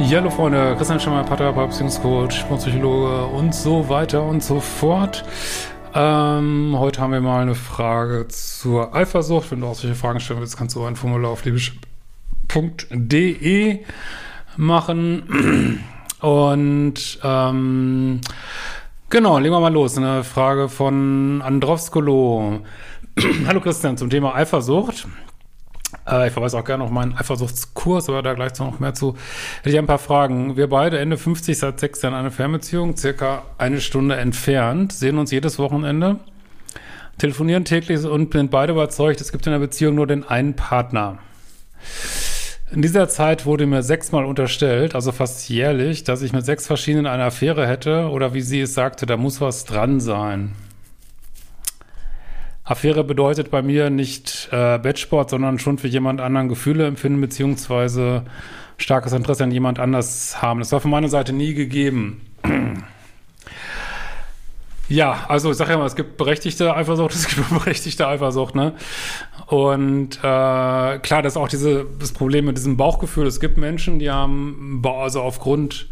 Ja, hallo Freunde, Christian Schemmer, Paartherapeut, Beziehungscoach, Psychologe und so weiter und so fort. Ähm, heute haben wir mal eine Frage zur Eifersucht. Wenn du auch solche Fragen stellen willst, kannst du ein Formular auf liebisch.de machen. Und ähm, genau, legen wir mal los. Eine Frage von Androvskolo. Hallo Christian, zum Thema Eifersucht. Äh, ich verweise auch gerne auf meinen Eifersuchtskurs, aber da gleich noch mehr zu. Hätte ich ein paar Fragen. Wir beide Ende 50 seit sechs Jahren eine Fernbeziehung, circa eine Stunde entfernt, sehen uns jedes Wochenende, telefonieren täglich und sind beide überzeugt, es gibt in der Beziehung nur den einen Partner. In dieser Zeit wurde mir sechsmal unterstellt, also fast jährlich, dass ich mit sechs verschiedenen eine Affäre hätte oder wie sie es sagte, da muss was dran sein. Affäre bedeutet bei mir nicht äh, Bettsport, sondern schon für jemand anderen Gefühle empfinden, beziehungsweise starkes Interesse an jemand anders haben. Das war von meiner Seite nie gegeben. Ja, also ich sage ja mal, es gibt berechtigte Eifersucht, es gibt unberechtigte Eifersucht, ne? Und äh, klar, das ist auch diese, das Problem mit diesem Bauchgefühl. Es gibt Menschen, die haben, also aufgrund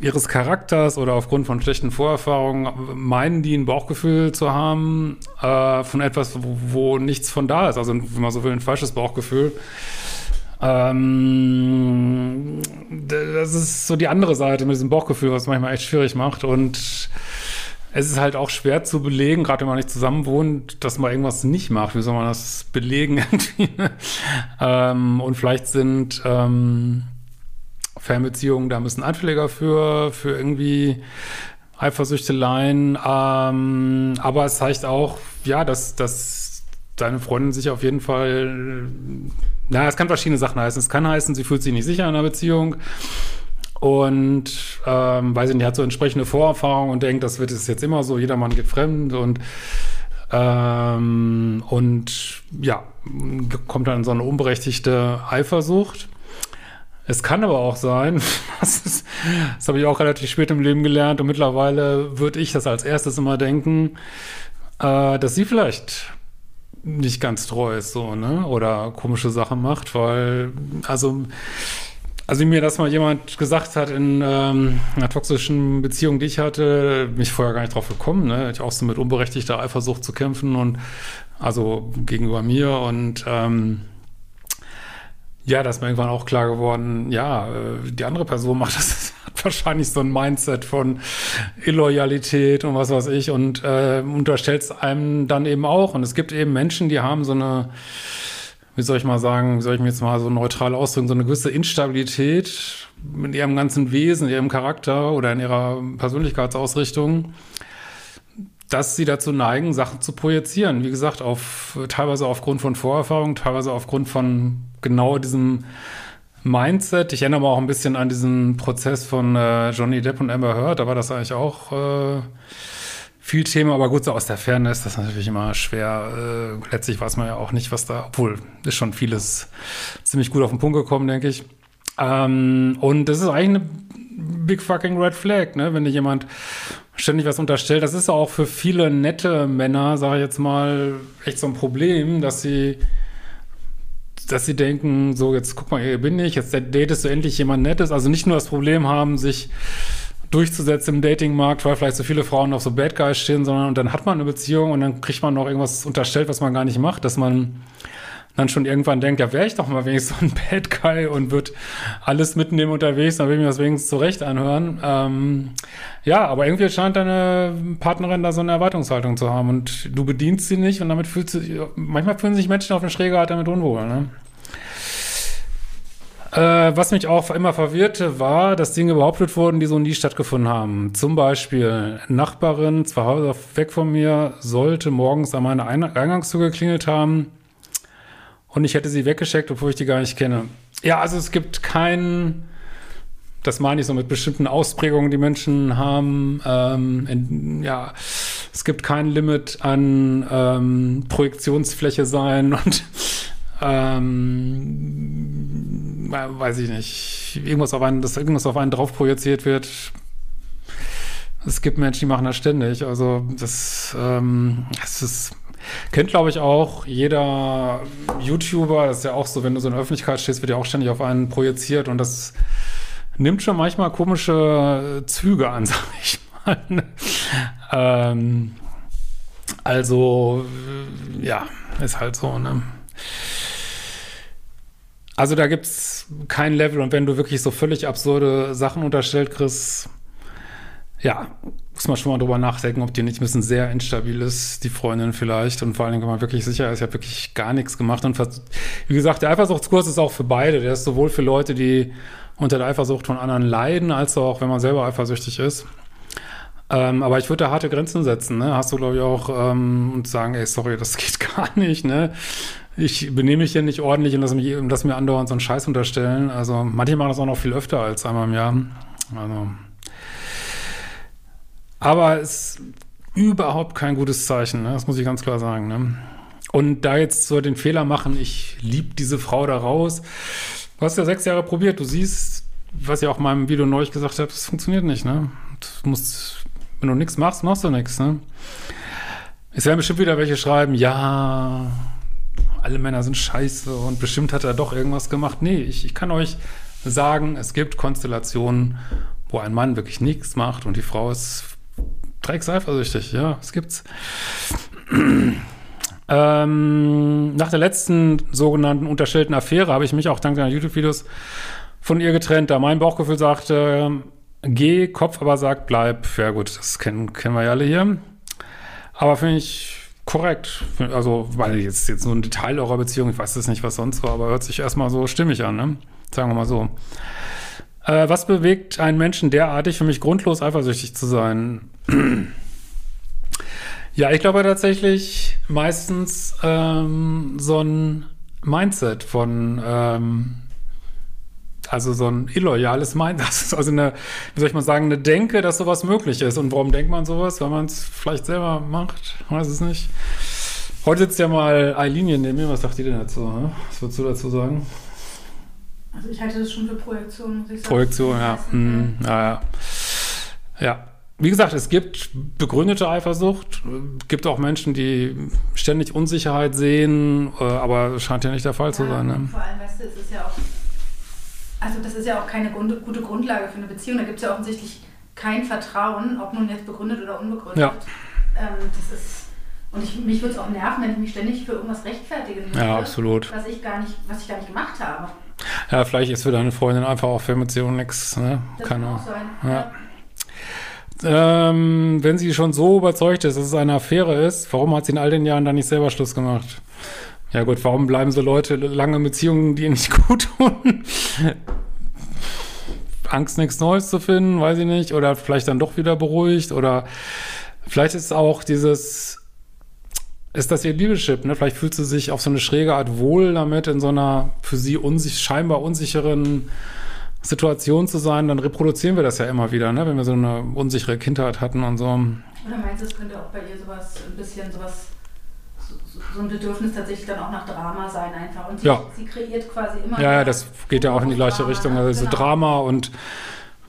ihres Charakters oder aufgrund von schlechten Vorerfahrungen meinen die ein Bauchgefühl zu haben äh, von etwas, wo, wo, nichts von da ist. Also, wenn man so will, ein falsches Bauchgefühl. Ähm, das ist so die andere Seite mit diesem Bauchgefühl, was manchmal echt schwierig macht. Und es ist halt auch schwer zu belegen, gerade wenn man nicht zusammen wohnt, dass man irgendwas nicht macht. Wie soll man das belegen ähm, und vielleicht sind ähm, Fernbeziehungen da bisschen anfälliger für, für irgendwie Eifersüchteleien. Ähm, aber es zeigt auch, ja, dass, dass deine Freundin sich auf jeden Fall, na, es kann verschiedene Sachen heißen. Es kann heißen, sie fühlt sich nicht sicher in einer Beziehung und ähm, weiß ich nicht, hat so entsprechende Vorerfahrungen und denkt, das wird es jetzt immer so, jeder Mann geht fremd und ähm, und ja, kommt dann so eine unberechtigte Eifersucht. Es kann aber auch sein, das, ist, das habe ich auch relativ spät im Leben gelernt und mittlerweile würde ich das als erstes immer denken, äh, dass sie vielleicht nicht ganz treu ist, so, ne? Oder komische Sachen macht, weil, also, also mir das mal jemand gesagt hat in ähm, einer toxischen Beziehung, die ich hatte, mich vorher gar nicht drauf gekommen, ne? Ich auch so mit unberechtigter Eifersucht zu kämpfen und also gegenüber mir und ähm, ja, da ist mir irgendwann auch klar geworden, ja, äh, die andere Person macht das, hat wahrscheinlich so ein Mindset von Illoyalität und was weiß ich und äh, unterstellt es einem dann eben auch. Und es gibt eben Menschen, die haben so eine, wie soll ich mal sagen, wie soll ich mir jetzt mal so neutral ausdrücken, so eine gewisse Instabilität in ihrem ganzen Wesen, in ihrem Charakter oder in ihrer Persönlichkeitsausrichtung dass sie dazu neigen, Sachen zu projizieren. Wie gesagt, auf, teilweise aufgrund von Vorerfahrungen, teilweise aufgrund von genau diesem Mindset. Ich erinnere mich auch ein bisschen an diesen Prozess von äh, Johnny Depp und Amber Heard. Da war das eigentlich auch äh, viel Thema. Aber gut, so aus der Ferne ist das natürlich immer schwer. Äh, letztlich weiß man ja auch nicht, was da, obwohl ist schon vieles ziemlich gut auf den Punkt gekommen, denke ich. Ähm, und das ist eigentlich eine big fucking red flag, ne? Wenn dir jemand ständig was unterstellt. Das ist auch für viele nette Männer, sage ich jetzt mal, echt so ein Problem, dass sie dass sie denken, so jetzt guck mal, hier bin ich, jetzt datest du endlich jemand Nettes. Also nicht nur das Problem haben, sich durchzusetzen im Datingmarkt, weil vielleicht so viele Frauen auf so Bad Guys stehen, sondern und dann hat man eine Beziehung und dann kriegt man noch irgendwas unterstellt, was man gar nicht macht, dass man dann schon irgendwann denkt, ja, wäre ich doch mal wenigstens so ein Bad Guy und würde alles mitnehmen unterwegs, dann will ich mir das wenigstens zurecht anhören. Ähm, ja, aber irgendwie scheint deine Partnerin da so eine Erwartungshaltung zu haben und du bedienst sie nicht und damit fühlt sie, manchmal fühlen sich Menschen auf der Schräge halt damit unwohl, ne? Äh, was mich auch immer verwirrte, war, dass Dinge behauptet wurden, die so nie stattgefunden haben. Zum Beispiel, Nachbarin, zwei Häuser weg von mir, sollte morgens an meine Eingangstür geklingelt haben und ich hätte sie weggeschickt, obwohl ich die gar nicht kenne. Ja, also es gibt keinen, das meine ich so mit bestimmten Ausprägungen, die Menschen haben. Ähm, in, ja, es gibt kein Limit an ähm, Projektionsfläche sein und ähm, weiß ich nicht, irgendwas auf einen, dass irgendwas auf einen drauf projiziert wird. Es gibt Menschen, die machen das ständig. Also das, ähm, das ist, kennt glaube ich auch jeder YouTuber. Das ist ja auch so, wenn du so in der Öffentlichkeit stehst, wird ja auch ständig auf einen projiziert und das nimmt schon manchmal komische Züge an, sag ich mal. ähm, also ja, ist halt so. Ne? Also da gibt es kein Level und wenn du wirklich so völlig absurde Sachen unterstellt kriegst, ja, muss man schon mal drüber nachdenken, ob die nicht ein bisschen sehr instabil ist, die Freundin vielleicht. Und vor allen Dingen, wenn man wirklich sicher ist, ich habe wirklich gar nichts gemacht. Und wie gesagt, der Eifersuchtskurs ist auch für beide. Der ist sowohl für Leute, die unter der Eifersucht von anderen leiden, als auch, wenn man selber eifersüchtig ist. Ähm, aber ich würde da harte Grenzen setzen, ne? Hast du, glaube ich, auch ähm, und sagen, ey, sorry, das geht gar nicht, ne? ich benehme mich hier nicht ordentlich und lasse, mich, lasse mir andauernd so einen Scheiß unterstellen. Also manche machen das auch noch viel öfter als einmal im Jahr. Also. Aber es ist überhaupt kein gutes Zeichen, ne? das muss ich ganz klar sagen. Ne? Und da jetzt so den Fehler machen, ich liebe diese Frau da raus. Du hast ja sechs Jahre probiert, du siehst, was ich auch in meinem Video neulich gesagt habe, das funktioniert nicht. Ne? Du musst, wenn du nichts machst, machst du nichts. Ne? Es werden bestimmt wieder welche schreiben, ja, alle Männer sind scheiße und bestimmt hat er doch irgendwas gemacht. Nee, ich, ich kann euch sagen, es gibt Konstellationen, wo ein Mann wirklich nichts macht und die Frau ist dreckseifersüchtig. Ja, es gibt's. ähm, nach der letzten sogenannten unterstellten Affäre habe ich mich auch dank deiner YouTube-Videos von ihr getrennt, da mein Bauchgefühl sagte, geh, Kopf aber sagt, bleib. Ja gut, das kennen, kennen wir ja alle hier. Aber finde ich korrekt. Also, weil jetzt, jetzt nur ein Detail eurer Beziehung, ich weiß es nicht, was sonst war, aber hört sich erstmal so stimmig an, ne? Sagen wir mal so. Äh, was bewegt einen Menschen derartig, für mich grundlos eifersüchtig zu sein? ja, ich glaube tatsächlich meistens ähm, so ein Mindset von ähm, also so ein illoyales Mind, das ist also eine, wie soll ich mal sagen, eine Denke, dass sowas möglich ist. Und warum denkt man sowas? Weil man es vielleicht selber macht, weiß es nicht. Heute sitzt ja mal Eileen neben mir. Was sagt die denn dazu? Ne? Was würdest du dazu sagen? Also ich halte das schon für Projektion, muss ich sagen. Projektion, ja. Hm, ja, ja. Ja. Wie gesagt, es gibt begründete Eifersucht, Es gibt auch Menschen, die ständig Unsicherheit sehen, äh, aber scheint ja nicht der Fall ja, zu sein. Ne? Vor allem, weißt du, es ist ja auch also das ist ja auch keine gute Grundlage für eine Beziehung. Da gibt es ja offensichtlich kein Vertrauen, ob nun jetzt begründet oder unbegründet. Ja. Ähm, das ist, und ich, mich würde es auch nerven, wenn ich mich ständig für irgendwas rechtfertigen würde. Ja, absolut. Was ich gar nicht, was ich gar nicht gemacht habe. Ja, vielleicht ist für deine Freundin einfach auch für Beziehung nichts. Ne? Das kann auch sein. Ja. Ähm, wenn sie schon so überzeugt ist, dass es eine Affäre ist, warum hat sie in all den Jahren dann nicht selber Schluss gemacht? Ja gut, warum bleiben so Leute lange in Beziehungen, die ihnen nicht gut tun? Angst, nichts Neues zu finden, weiß ich nicht. Oder vielleicht dann doch wieder beruhigt. Oder vielleicht ist auch dieses, ist das ihr Liebeschip, ne? Vielleicht fühlt sie sich auf so eine schräge Art wohl damit, in so einer für sie unsich scheinbar unsicheren Situation zu sein. Dann reproduzieren wir das ja immer wieder, ne? Wenn wir so eine unsichere Kindheit hatten und so. Oder meinst du, es könnte auch bei ihr sowas, ein bisschen sowas so ein Bedürfnis tatsächlich dann auch nach Drama sein einfach. Und sie, ja. sie kreiert quasi immer. Ja, ja, das geht ja auch in die gleiche Drama, Richtung. Also genau. Drama und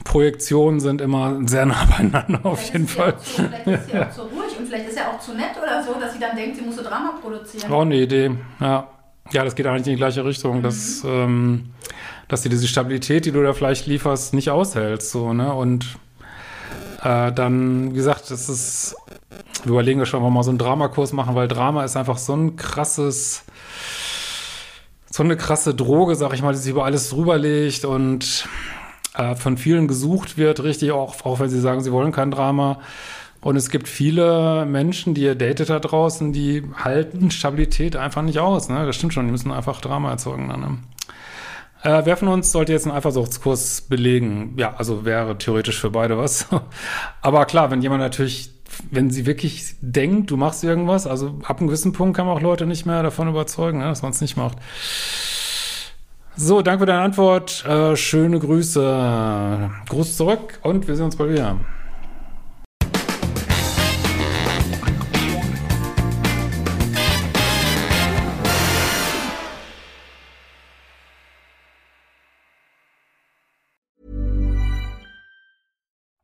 Projektionen sind immer sehr nah beieinander auf jeden Fall. Zu, vielleicht ist sie auch zu ruhig und vielleicht ist er auch zu nett oder so, dass sie dann denkt, sie muss so Drama produzieren. Auch eine Idee, ja. Ja, das geht eigentlich in die gleiche Richtung, mhm. dass, ähm, dass sie diese Stabilität, die du da vielleicht lieferst, nicht aushältst. So, ne? Und äh, dann, wie gesagt, das ist wir überlegen wir schon, ob wir mal so einen Dramakurs machen, weil Drama ist einfach so ein krasses, so eine krasse Droge, sag ich mal, die sich über alles drüber legt und äh, von vielen gesucht wird, richtig, auch, auch wenn sie sagen, sie wollen kein Drama. Und es gibt viele Menschen, die ihr datet da draußen, die halten Stabilität einfach nicht aus. Ne? Das stimmt schon, die müssen einfach Drama erzeugen. Dann, ne? Äh, wer von uns sollte jetzt einen Eifersuchtskurs belegen? Ja, also wäre theoretisch für beide was. Aber klar, wenn jemand natürlich, wenn sie wirklich denkt, du machst irgendwas, also ab einem gewissen Punkt kann man auch Leute nicht mehr davon überzeugen, ne, dass man es nicht macht. So, danke für deine Antwort. Äh, schöne Grüße. Gruß zurück und wir sehen uns bald wieder.